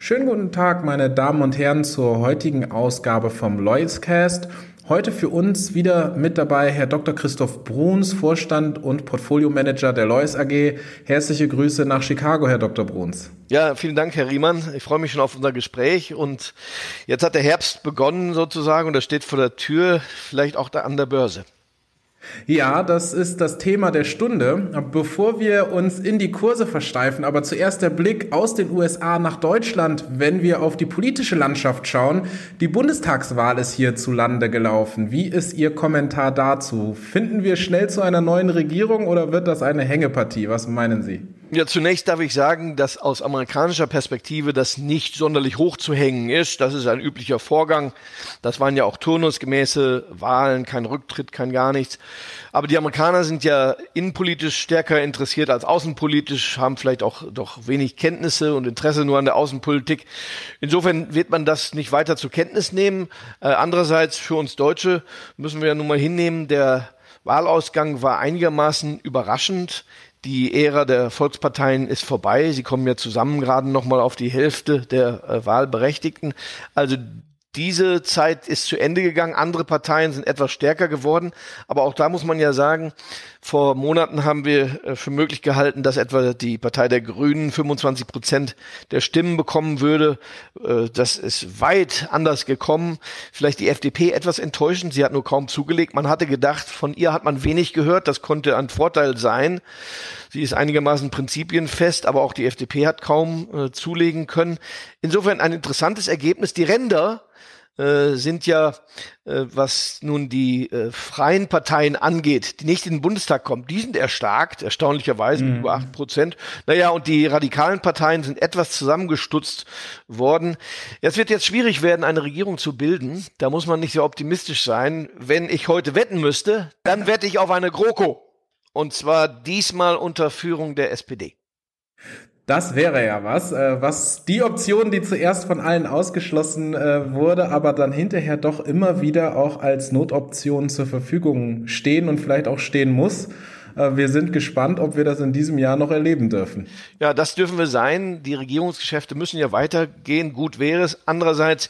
Schönen guten Tag, meine Damen und Herren, zur heutigen Ausgabe vom Loyalscast. Heute für uns wieder mit dabei Herr Dr. Christoph Bruns, Vorstand und Portfolio-Manager der Lois AG. Herzliche Grüße nach Chicago, Herr Dr. Bruns. Ja, vielen Dank, Herr Riemann. Ich freue mich schon auf unser Gespräch und jetzt hat der Herbst begonnen sozusagen und er steht vor der Tür, vielleicht auch da an der Börse. Ja, das ist das Thema der Stunde. Bevor wir uns in die Kurse versteifen, aber zuerst der Blick aus den USA nach Deutschland, wenn wir auf die politische Landschaft schauen. Die Bundestagswahl ist hierzulande gelaufen. Wie ist Ihr Kommentar dazu? Finden wir schnell zu einer neuen Regierung oder wird das eine Hängepartie? Was meinen Sie? Ja, zunächst darf ich sagen, dass aus amerikanischer Perspektive das nicht sonderlich hoch zu hängen ist. Das ist ein üblicher Vorgang. Das waren ja auch turnusgemäße Wahlen, kein Rücktritt, kein gar nichts. Aber die Amerikaner sind ja innenpolitisch stärker interessiert als außenpolitisch, haben vielleicht auch doch wenig Kenntnisse und Interesse nur an der Außenpolitik. Insofern wird man das nicht weiter zur Kenntnis nehmen. Äh, andererseits für uns Deutsche müssen wir ja nun mal hinnehmen, der Wahlausgang war einigermaßen überraschend. Die Ära der Volksparteien ist vorbei. Sie kommen ja zusammen gerade noch mal auf die Hälfte der äh, Wahlberechtigten. Also diese Zeit ist zu Ende gegangen. Andere Parteien sind etwas stärker geworden. Aber auch da muss man ja sagen, vor Monaten haben wir äh, für möglich gehalten, dass etwa die Partei der Grünen 25 Prozent der Stimmen bekommen würde. Äh, das ist weit anders gekommen. Vielleicht die FDP etwas enttäuschend. Sie hat nur kaum zugelegt. Man hatte gedacht, von ihr hat man wenig gehört. Das konnte ein Vorteil sein. Sie ist einigermaßen prinzipienfest, aber auch die FDP hat kaum äh, zulegen können. Insofern ein interessantes Ergebnis. Die Ränder äh, sind ja, äh, was nun die äh, freien Parteien angeht, die nicht in den Bundestag kommen, die sind erstarkt, erstaunlicherweise mhm. über acht Prozent. Naja, und die radikalen Parteien sind etwas zusammengestutzt worden. Es wird jetzt schwierig werden, eine Regierung zu bilden. Da muss man nicht so optimistisch sein. Wenn ich heute wetten müsste, dann wette ich auf eine GroKo. Und zwar diesmal unter Führung der SPD. Das wäre ja was, äh, was die Option, die zuerst von allen ausgeschlossen äh, wurde, aber dann hinterher doch immer wieder auch als Notoption zur Verfügung stehen und vielleicht auch stehen muss. Äh, wir sind gespannt, ob wir das in diesem Jahr noch erleben dürfen. Ja, das dürfen wir sein. Die Regierungsgeschäfte müssen ja weitergehen. Gut wäre es. Andererseits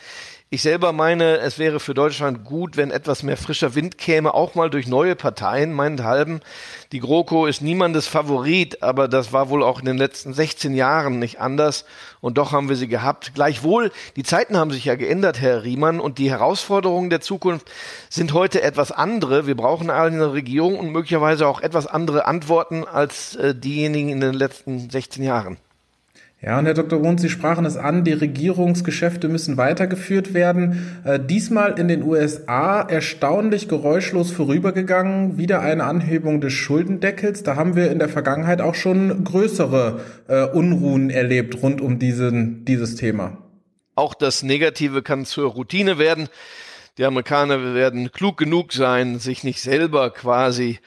ich selber meine, es wäre für Deutschland gut, wenn etwas mehr frischer Wind käme, auch mal durch neue Parteien, meinethalben. Die GroKo ist niemandes Favorit, aber das war wohl auch in den letzten 16 Jahren nicht anders. Und doch haben wir sie gehabt. Gleichwohl, die Zeiten haben sich ja geändert, Herr Riemann, und die Herausforderungen der Zukunft sind heute etwas andere. Wir brauchen eine Regierung und möglicherweise auch etwas andere Antworten als äh, diejenigen in den letzten 16 Jahren. Ja, und Herr Dr. Wund, Sie sprachen es an, die Regierungsgeschäfte müssen weitergeführt werden. Äh, diesmal in den USA erstaunlich geräuschlos vorübergegangen, wieder eine Anhebung des Schuldendeckels. Da haben wir in der Vergangenheit auch schon größere äh, Unruhen erlebt rund um diesen, dieses Thema. Auch das Negative kann zur Routine werden. Die Amerikaner werden klug genug sein, sich nicht selber quasi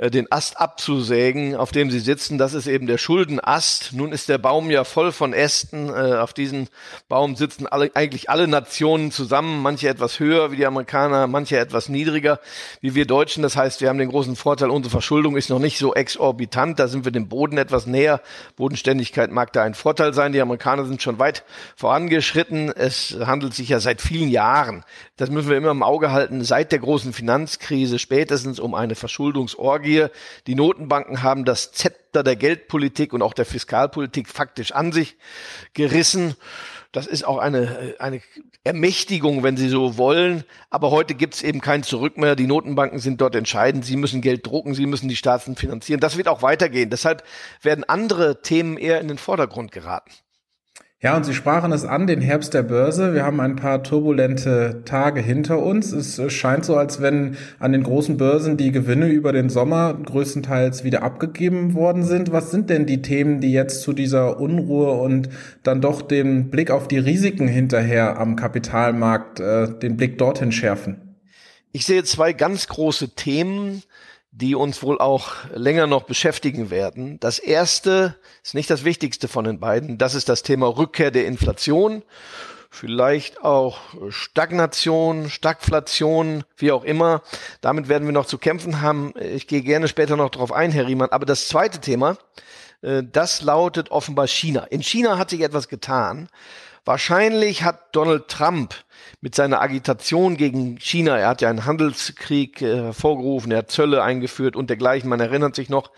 äh, den Ast abzusägen, auf dem sie sitzen. Das ist eben der Schuldenast. Nun ist der Baum ja voll von Ästen. Äh, auf diesem Baum sitzen alle, eigentlich alle Nationen zusammen, manche etwas höher wie die Amerikaner, manche etwas niedriger wie wir Deutschen. Das heißt, wir haben den großen Vorteil, unsere Verschuldung ist noch nicht so exorbitant. Da sind wir dem Boden etwas näher. Bodenständigkeit mag da ein Vorteil sein. Die Amerikaner sind schon weit vorangeschritten. Es handelt sich ja seit vielen Jahren, das müssen wir immer im Auge halten, seit der großen Finanzkrise spätestens um eine Verschuldungsorgie wir, die Notenbanken haben das Zepter der Geldpolitik und auch der Fiskalpolitik faktisch an sich gerissen. Das ist auch eine, eine Ermächtigung, wenn Sie so wollen. Aber heute gibt es eben kein Zurück mehr. Die Notenbanken sind dort entscheidend. Sie müssen Geld drucken, sie müssen die Staaten finanzieren. Das wird auch weitergehen. Deshalb werden andere Themen eher in den Vordergrund geraten. Ja, und Sie sprachen es an, den Herbst der Börse. Wir haben ein paar turbulente Tage hinter uns. Es scheint so, als wenn an den großen Börsen die Gewinne über den Sommer größtenteils wieder abgegeben worden sind. Was sind denn die Themen, die jetzt zu dieser Unruhe und dann doch den Blick auf die Risiken hinterher am Kapitalmarkt, äh, den Blick dorthin schärfen? Ich sehe zwei ganz große Themen, die uns wohl auch länger noch beschäftigen werden. Das erste ist nicht das wichtigste von den beiden. Das ist das Thema Rückkehr der Inflation. Vielleicht auch Stagnation, Stagflation, wie auch immer. Damit werden wir noch zu kämpfen haben. Ich gehe gerne später noch darauf ein, Herr Riemann. Aber das zweite Thema, äh, das lautet offenbar China. In China hat sich etwas getan. Wahrscheinlich hat Donald Trump mit seiner Agitation gegen China, er hat ja einen Handelskrieg äh, hervorgerufen, er hat Zölle eingeführt und dergleichen, man erinnert sich noch.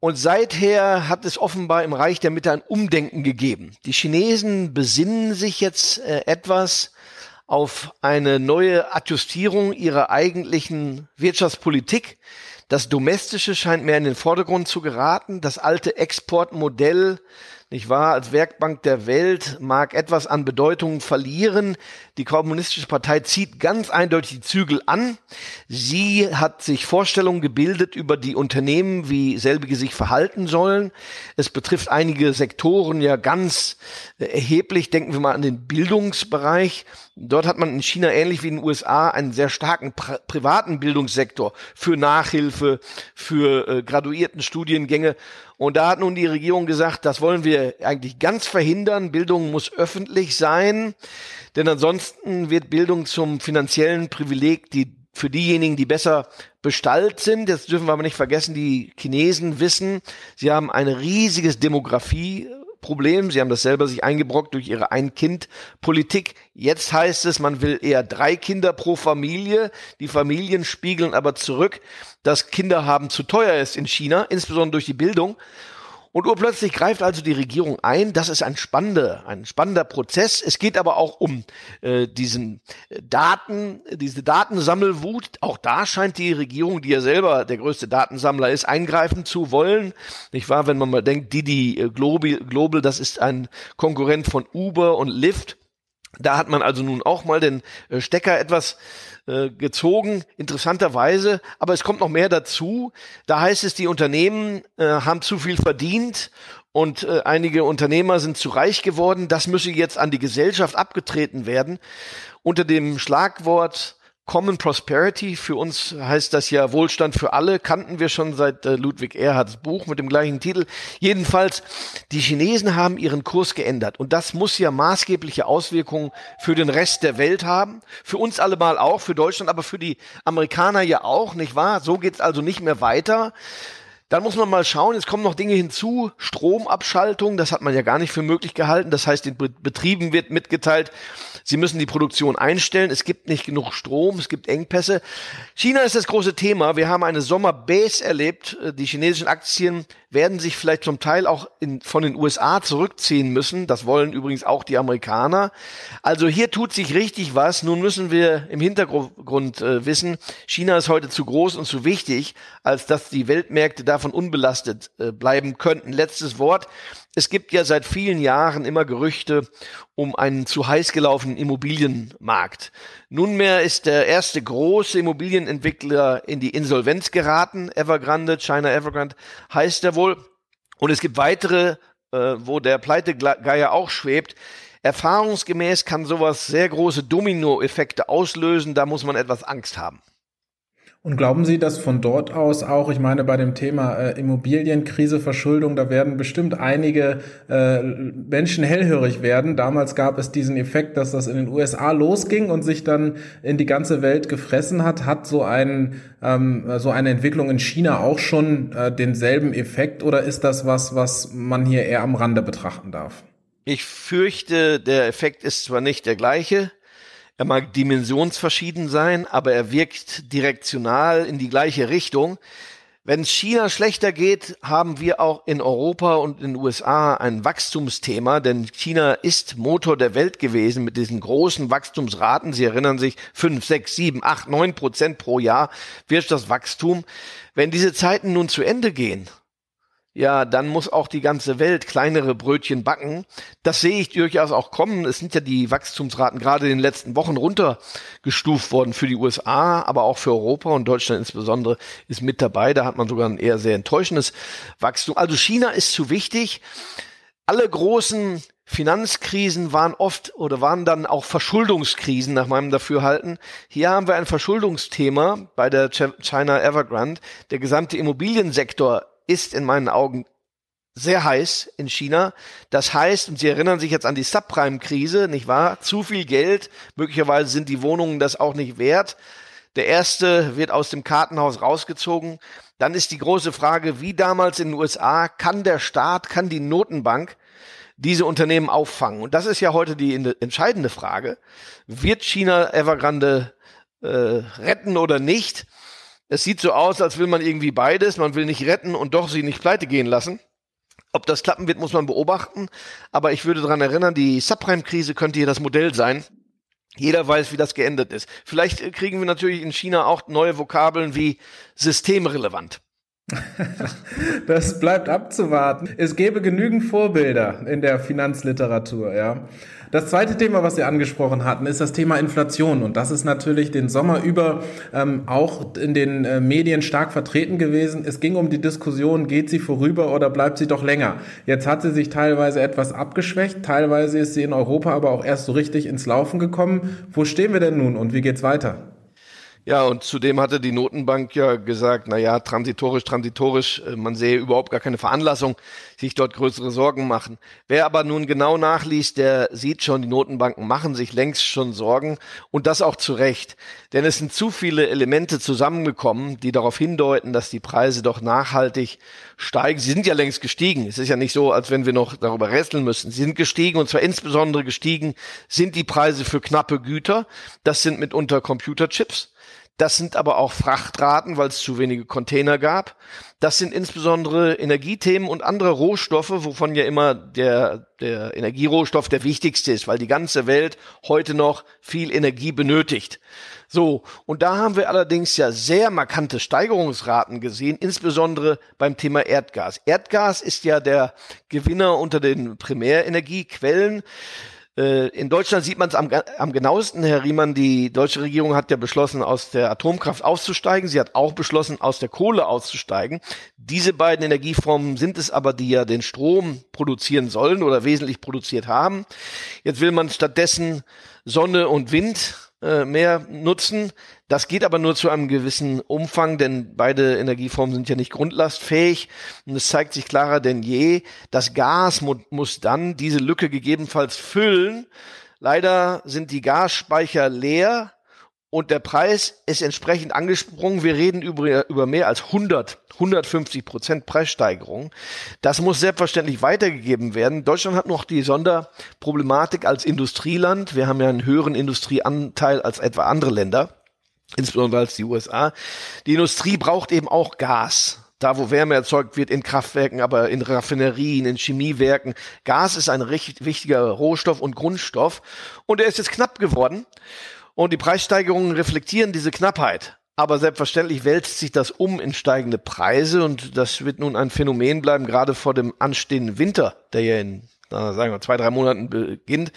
Und seither hat es offenbar im Reich der Mitte ein Umdenken gegeben. Die Chinesen besinnen sich jetzt äh, etwas auf eine neue Adjustierung ihrer eigentlichen Wirtschaftspolitik. Das Domestische scheint mehr in den Vordergrund zu geraten. Das alte Exportmodell nicht wahr, als Werkbank der Welt mag etwas an Bedeutung verlieren. Die Kommunistische Partei zieht ganz eindeutig die Zügel an. Sie hat sich Vorstellungen gebildet über die Unternehmen, wie selbige sich verhalten sollen. Es betrifft einige Sektoren ja ganz erheblich. Denken wir mal an den Bildungsbereich. Dort hat man in China ähnlich wie in den USA einen sehr starken pri privaten Bildungssektor für Nachhilfe, für äh, graduierten Studiengänge. Und da hat nun die Regierung gesagt, das wollen wir eigentlich ganz verhindern. Bildung muss öffentlich sein, denn ansonsten wird Bildung zum finanziellen Privileg, die für diejenigen, die besser bestallt sind. Das dürfen wir aber nicht vergessen, die Chinesen wissen, sie haben ein riesiges Demografie Problem. Sie haben das selber sich eingebrockt durch ihre Ein-Kind-Politik. Jetzt heißt es, man will eher drei Kinder pro Familie. Die Familien spiegeln aber zurück, dass Kinderhaben zu teuer ist in China, insbesondere durch die Bildung. Und urplötzlich greift also die Regierung ein. Das ist ein spannender, ein spannender Prozess. Es geht aber auch um äh, diesen Daten, diese Datensammelwut. Auch da scheint die Regierung, die ja selber der größte Datensammler ist, eingreifen zu wollen. Nicht wahr? Wenn man mal denkt, Didi äh, Global, Global, das ist ein Konkurrent von Uber und Lyft. Da hat man also nun auch mal den äh, Stecker etwas äh, gezogen, interessanterweise. Aber es kommt noch mehr dazu. Da heißt es, die Unternehmen äh, haben zu viel verdient und einige Unternehmer sind zu reich geworden. Das müsse jetzt an die Gesellschaft abgetreten werden. Unter dem Schlagwort Common Prosperity, für uns heißt das ja Wohlstand für alle, kannten wir schon seit äh, Ludwig Erhards Buch mit dem gleichen Titel. Jedenfalls, die Chinesen haben ihren Kurs geändert und das muss ja maßgebliche Auswirkungen für den Rest der Welt haben. Für uns alle mal auch, für Deutschland, aber für die Amerikaner ja auch, nicht wahr? So geht's also nicht mehr weiter. Dann muss man mal schauen, es kommen noch Dinge hinzu, Stromabschaltung, das hat man ja gar nicht für möglich gehalten. Das heißt, den Betrieben wird mitgeteilt, Sie müssen die Produktion einstellen. Es gibt nicht genug Strom, es gibt Engpässe. China ist das große Thema. Wir haben eine Sommerbase erlebt. Äh, die chinesischen Aktien werden sich vielleicht zum Teil auch in, von den USA zurückziehen müssen. Das wollen übrigens auch die Amerikaner. Also hier tut sich richtig was. Nun müssen wir im Hintergrund äh, wissen, China ist heute zu groß und zu wichtig, als dass die Weltmärkte davon unbelastet äh, bleiben könnten. Letztes Wort. Es gibt ja seit vielen Jahren immer Gerüchte um einen zu heiß gelaufenen Immobilienmarkt. Nunmehr ist der erste große Immobilienentwickler in die Insolvenz geraten. Evergrande, China Evergrande heißt er wohl. Und es gibt weitere, äh, wo der Pleitegeier auch schwebt. Erfahrungsgemäß kann sowas sehr große Dominoeffekte auslösen. Da muss man etwas Angst haben. Und glauben Sie, dass von dort aus auch, ich meine, bei dem Thema äh, Immobilienkrise, Verschuldung, da werden bestimmt einige äh, Menschen hellhörig werden. Damals gab es diesen Effekt, dass das in den USA losging und sich dann in die ganze Welt gefressen hat. Hat so, ein, ähm, so eine Entwicklung in China auch schon äh, denselben Effekt oder ist das was, was man hier eher am Rande betrachten darf? Ich fürchte, der Effekt ist zwar nicht der gleiche, er mag dimensionsverschieden sein, aber er wirkt direktional in die gleiche Richtung. Wenn es China schlechter geht, haben wir auch in Europa und in den USA ein Wachstumsthema, denn China ist Motor der Welt gewesen mit diesen großen Wachstumsraten. Sie erinnern sich, fünf, sechs, sieben, acht, neun Prozent pro Jahr Wirtschaftswachstum. Wenn diese Zeiten nun zu Ende gehen, ja, dann muss auch die ganze Welt kleinere Brötchen backen. Das sehe ich durchaus auch kommen. Es sind ja die Wachstumsraten gerade in den letzten Wochen runtergestuft worden für die USA, aber auch für Europa und Deutschland insbesondere ist mit dabei. Da hat man sogar ein eher sehr enttäuschendes Wachstum. Also China ist zu wichtig. Alle großen Finanzkrisen waren oft oder waren dann auch Verschuldungskrisen nach meinem Dafürhalten. Hier haben wir ein Verschuldungsthema bei der China Evergrande. Der gesamte Immobiliensektor ist in meinen Augen sehr heiß in China. Das heißt, und Sie erinnern sich jetzt an die Subprime-Krise, nicht wahr? Zu viel Geld, möglicherweise sind die Wohnungen das auch nicht wert. Der erste wird aus dem Kartenhaus rausgezogen. Dann ist die große Frage, wie damals in den USA, kann der Staat, kann die Notenbank diese Unternehmen auffangen? Und das ist ja heute die entscheidende Frage. Wird China Evergrande äh, retten oder nicht? Es sieht so aus, als will man irgendwie beides. Man will nicht retten und doch sie nicht pleite gehen lassen. Ob das klappen wird, muss man beobachten. Aber ich würde daran erinnern, die Subprime-Krise könnte hier das Modell sein. Jeder weiß, wie das geendet ist. Vielleicht kriegen wir natürlich in China auch neue Vokabeln wie systemrelevant. Das bleibt abzuwarten. Es gäbe genügend Vorbilder in der Finanzliteratur, ja. Das zweite Thema, was Sie angesprochen hatten, ist das Thema Inflation. Und das ist natürlich den Sommer über ähm, auch in den äh, Medien stark vertreten gewesen. Es ging um die Diskussion, geht sie vorüber oder bleibt sie doch länger? Jetzt hat sie sich teilweise etwas abgeschwächt, teilweise ist sie in Europa aber auch erst so richtig ins Laufen gekommen. Wo stehen wir denn nun und wie geht's weiter? Ja, und zudem hatte die Notenbank ja gesagt, na ja, transitorisch, transitorisch, äh, man sehe überhaupt gar keine Veranlassung, sich dort größere Sorgen machen. Wer aber nun genau nachliest, der sieht schon, die Notenbanken machen sich längst schon Sorgen und das auch zu Recht. Denn es sind zu viele Elemente zusammengekommen, die darauf hindeuten, dass die Preise doch nachhaltig steigen. Sie sind ja längst gestiegen. Es ist ja nicht so, als wenn wir noch darüber rätseln müssen. Sie sind gestiegen und zwar insbesondere gestiegen sind die Preise für knappe Güter. Das sind mitunter Computerchips. Das sind aber auch Frachtraten, weil es zu wenige Container gab. Das sind insbesondere Energiethemen und andere Rohstoffe, wovon ja immer der, der Energierohstoff der wichtigste ist, weil die ganze Welt heute noch viel Energie benötigt. So, und da haben wir allerdings ja sehr markante Steigerungsraten gesehen, insbesondere beim Thema Erdgas. Erdgas ist ja der Gewinner unter den Primärenergiequellen. Äh, in Deutschland sieht man es am, am genauesten, Herr Riemann. Die deutsche Regierung hat ja beschlossen, aus der Atomkraft auszusteigen. Sie hat auch beschlossen, aus der Kohle auszusteigen. Diese beiden Energieformen sind es aber, die ja den Strom produzieren sollen oder wesentlich produziert haben. Jetzt will man stattdessen Sonne und Wind äh, mehr nutzen. Das geht aber nur zu einem gewissen Umfang, denn beide Energieformen sind ja nicht grundlastfähig. Und es zeigt sich klarer denn je, das Gas mu muss dann diese Lücke gegebenenfalls füllen. Leider sind die Gasspeicher leer und der Preis ist entsprechend angesprungen. Wir reden über, über mehr als 100, 150 Prozent Preissteigerung. Das muss selbstverständlich weitergegeben werden. Deutschland hat noch die Sonderproblematik als Industrieland. Wir haben ja einen höheren Industrieanteil als etwa andere Länder, insbesondere als die USA. Die Industrie braucht eben auch Gas da wo Wärme erzeugt wird in Kraftwerken, aber in Raffinerien, in Chemiewerken. Gas ist ein recht wichtiger Rohstoff und Grundstoff und er ist jetzt knapp geworden. Und die Preissteigerungen reflektieren diese Knappheit. Aber selbstverständlich wälzt sich das um in steigende Preise und das wird nun ein Phänomen bleiben, gerade vor dem anstehenden Winter, der ja in, sagen wir, zwei, drei Monaten beginnt.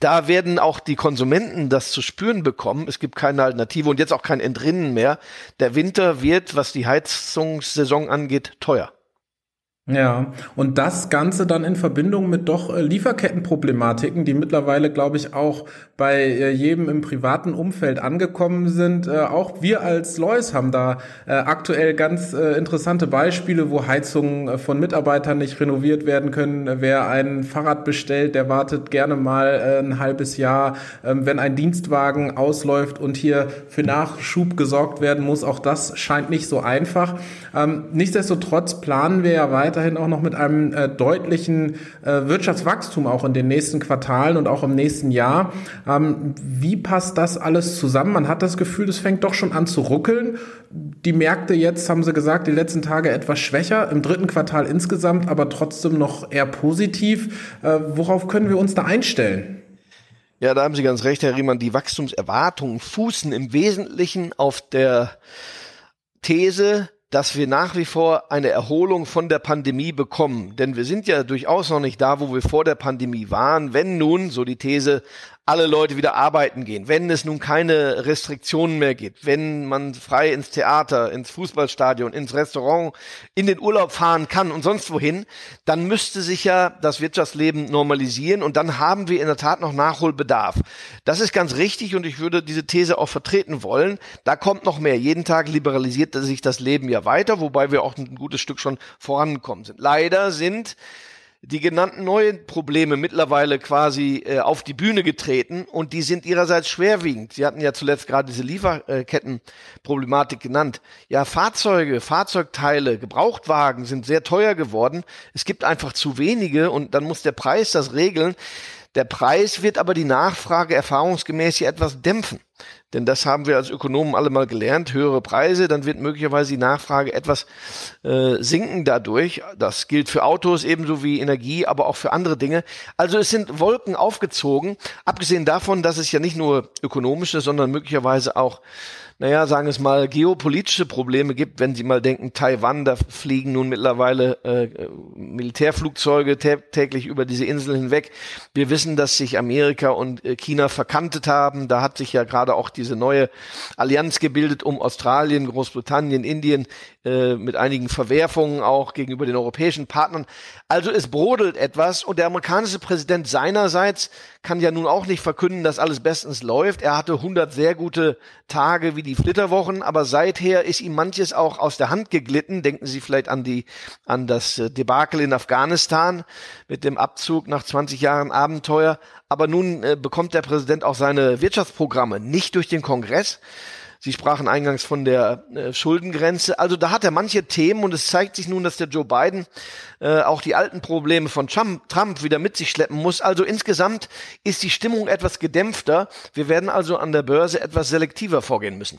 Da werden auch die Konsumenten das zu spüren bekommen. Es gibt keine Alternative und jetzt auch kein Entrinnen mehr. Der Winter wird, was die Heizungssaison angeht, teuer. Ja, und das Ganze dann in Verbindung mit doch äh, Lieferkettenproblematiken, die mittlerweile, glaube ich, auch bei äh, jedem im privaten Umfeld angekommen sind. Äh, auch wir als Lois haben da aktuell ganz interessante Beispiele, wo Heizungen von Mitarbeitern nicht renoviert werden können. Wer ein Fahrrad bestellt, der wartet gerne mal ein halbes Jahr. Ähm, wenn ein Dienstwagen ausläuft und hier für Nachschub gesorgt werden muss, auch das scheint nicht so einfach. Ähm, nichtsdestotrotz planen wir ja weiter weiterhin auch noch mit einem äh, deutlichen äh, Wirtschaftswachstum auch in den nächsten Quartalen und auch im nächsten Jahr. Ähm, wie passt das alles zusammen? Man hat das Gefühl, es fängt doch schon an zu ruckeln. Die Märkte jetzt, haben Sie gesagt, die letzten Tage etwas schwächer, im dritten Quartal insgesamt, aber trotzdem noch eher positiv. Äh, worauf können wir uns da einstellen? Ja, da haben Sie ganz recht, Herr Riemann. Die Wachstumserwartungen fußen im Wesentlichen auf der These, dass wir nach wie vor eine Erholung von der Pandemie bekommen. Denn wir sind ja durchaus noch nicht da, wo wir vor der Pandemie waren. Wenn nun, so die These, alle Leute wieder arbeiten gehen, wenn es nun keine Restriktionen mehr gibt, wenn man frei ins Theater, ins Fußballstadion, ins Restaurant, in den Urlaub fahren kann und sonst wohin, dann müsste sich ja das Wirtschaftsleben normalisieren und dann haben wir in der Tat noch Nachholbedarf. Das ist ganz richtig und ich würde diese These auch vertreten wollen. Da kommt noch mehr. Jeden Tag liberalisiert sich das Leben ja weiter, wobei wir auch ein gutes Stück schon vorangekommen sind. Leider sind die genannten neuen Probleme mittlerweile quasi äh, auf die Bühne getreten und die sind ihrerseits schwerwiegend. Sie hatten ja zuletzt gerade diese Lieferkettenproblematik genannt. Ja, Fahrzeuge, Fahrzeugteile, Gebrauchtwagen sind sehr teuer geworden. Es gibt einfach zu wenige und dann muss der Preis das regeln. Der Preis wird aber die Nachfrage erfahrungsgemäß hier etwas dämpfen. Denn das haben wir als Ökonomen alle mal gelernt. Höhere Preise, dann wird möglicherweise die Nachfrage etwas äh, sinken dadurch. Das gilt für Autos ebenso wie Energie, aber auch für andere Dinge. Also es sind Wolken aufgezogen, abgesehen davon, dass es ja nicht nur ökonomische, sondern möglicherweise auch naja, sagen es mal, geopolitische Probleme gibt, wenn Sie mal denken, Taiwan, da fliegen nun mittlerweile äh, Militärflugzeuge täglich über diese Insel hinweg. Wir wissen, dass sich Amerika und äh, China verkantet haben. Da hat sich ja gerade auch diese neue Allianz gebildet um Australien, Großbritannien, Indien äh, mit einigen Verwerfungen auch gegenüber den europäischen Partnern. Also es brodelt etwas und der amerikanische Präsident seinerseits kann ja nun auch nicht verkünden, dass alles bestens läuft. Er hatte 100 sehr gute Tage wie die Flitterwochen, aber seither ist ihm manches auch aus der Hand geglitten. Denken Sie vielleicht an die, an das äh, Debakel in Afghanistan mit dem Abzug nach 20 Jahren Abenteuer. Aber nun äh, bekommt der Präsident auch seine Wirtschaftsprogramme nicht durch den Kongress, Sie sprachen eingangs von der äh, Schuldengrenze. Also da hat er manche Themen und es zeigt sich nun, dass der Joe Biden äh, auch die alten Probleme von Trump, Trump wieder mit sich schleppen muss. Also insgesamt ist die Stimmung etwas gedämpfter. Wir werden also an der Börse etwas selektiver vorgehen müssen.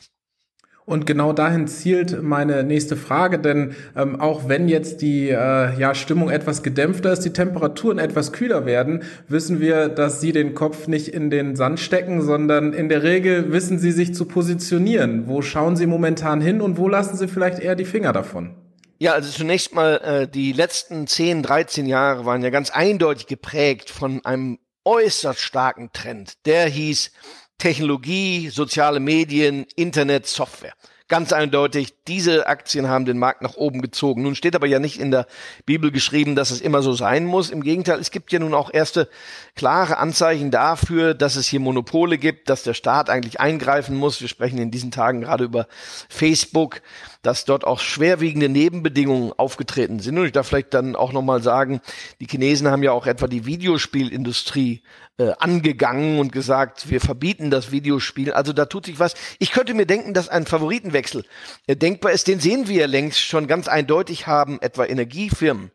Und genau dahin zielt meine nächste Frage, denn ähm, auch wenn jetzt die äh, ja, Stimmung etwas gedämpfter ist, die Temperaturen etwas kühler werden, wissen wir, dass Sie den Kopf nicht in den Sand stecken, sondern in der Regel wissen Sie sich zu positionieren. Wo schauen Sie momentan hin und wo lassen Sie vielleicht eher die Finger davon? Ja, also zunächst mal, äh, die letzten 10, 13 Jahre waren ja ganz eindeutig geprägt von einem äußerst starken Trend. Der hieß, Technologie, soziale Medien, Internet, Software. Ganz eindeutig, diese Aktien haben den Markt nach oben gezogen. Nun steht aber ja nicht in der Bibel geschrieben, dass es immer so sein muss. Im Gegenteil, es gibt ja nun auch erste klare Anzeichen dafür, dass es hier Monopole gibt, dass der Staat eigentlich eingreifen muss. Wir sprechen in diesen Tagen gerade über Facebook, dass dort auch schwerwiegende Nebenbedingungen aufgetreten sind. Und ich darf vielleicht dann auch nochmal sagen, die Chinesen haben ja auch etwa die Videospielindustrie äh, angegangen und gesagt, wir verbieten das Videospiel. Also da tut sich was. Ich könnte mir denken, dass ein Favoritenwechsel äh, denkbar ist. Den sehen wir ja längst schon ganz eindeutig haben, etwa Energiefirmen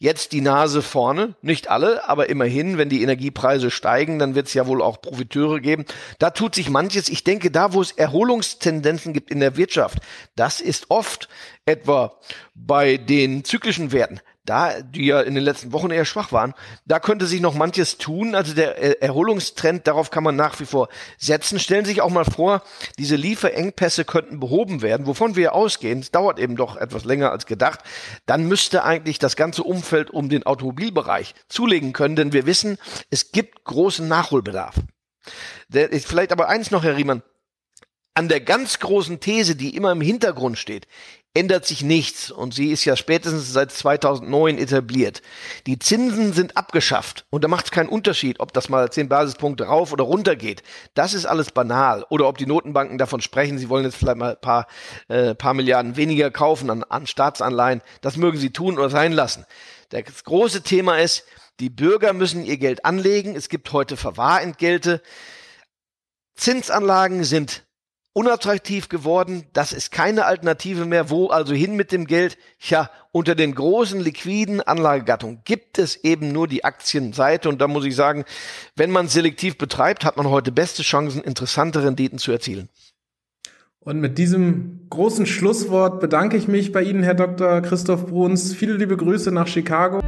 jetzt die Nase vorne. Nicht alle, aber immerhin, wenn die Energiepreise steigen, dann wird es ja wohl auch Profiteure geben. Da tut sich manches. Ich denke, da, wo es Erholungstendenzen gibt in der Wirtschaft, das ist oft etwa bei den zyklischen Werten da, die ja in den letzten Wochen eher schwach waren, da könnte sich noch manches tun. Also der Erholungstrend, darauf kann man nach wie vor setzen. Stellen Sie sich auch mal vor, diese Lieferengpässe könnten behoben werden, wovon wir ausgehen. Es dauert eben doch etwas länger als gedacht. Dann müsste eigentlich das ganze Umfeld um den Automobilbereich zulegen können, denn wir wissen, es gibt großen Nachholbedarf. Der vielleicht aber eins noch, Herr Riemann. An der ganz großen These, die immer im Hintergrund steht, ändert sich nichts und sie ist ja spätestens seit 2009 etabliert. Die Zinsen sind abgeschafft und da macht es keinen Unterschied, ob das mal 10 Basispunkte rauf oder runter geht. Das ist alles banal. Oder ob die Notenbanken davon sprechen, sie wollen jetzt vielleicht mal ein paar, äh, paar Milliarden weniger kaufen an, an Staatsanleihen. Das mögen sie tun oder sein lassen. Das große Thema ist, die Bürger müssen ihr Geld anlegen. Es gibt heute Verwahrentgelte. Zinsanlagen sind unattraktiv geworden. Das ist keine Alternative mehr. Wo also hin mit dem Geld? Tja, unter den großen liquiden Anlagegattungen gibt es eben nur die Aktienseite. Und da muss ich sagen, wenn man selektiv betreibt, hat man heute beste Chancen, interessante Renditen zu erzielen. Und mit diesem großen Schlusswort bedanke ich mich bei Ihnen, Herr Dr. Christoph Bruns. Viele liebe Grüße nach Chicago.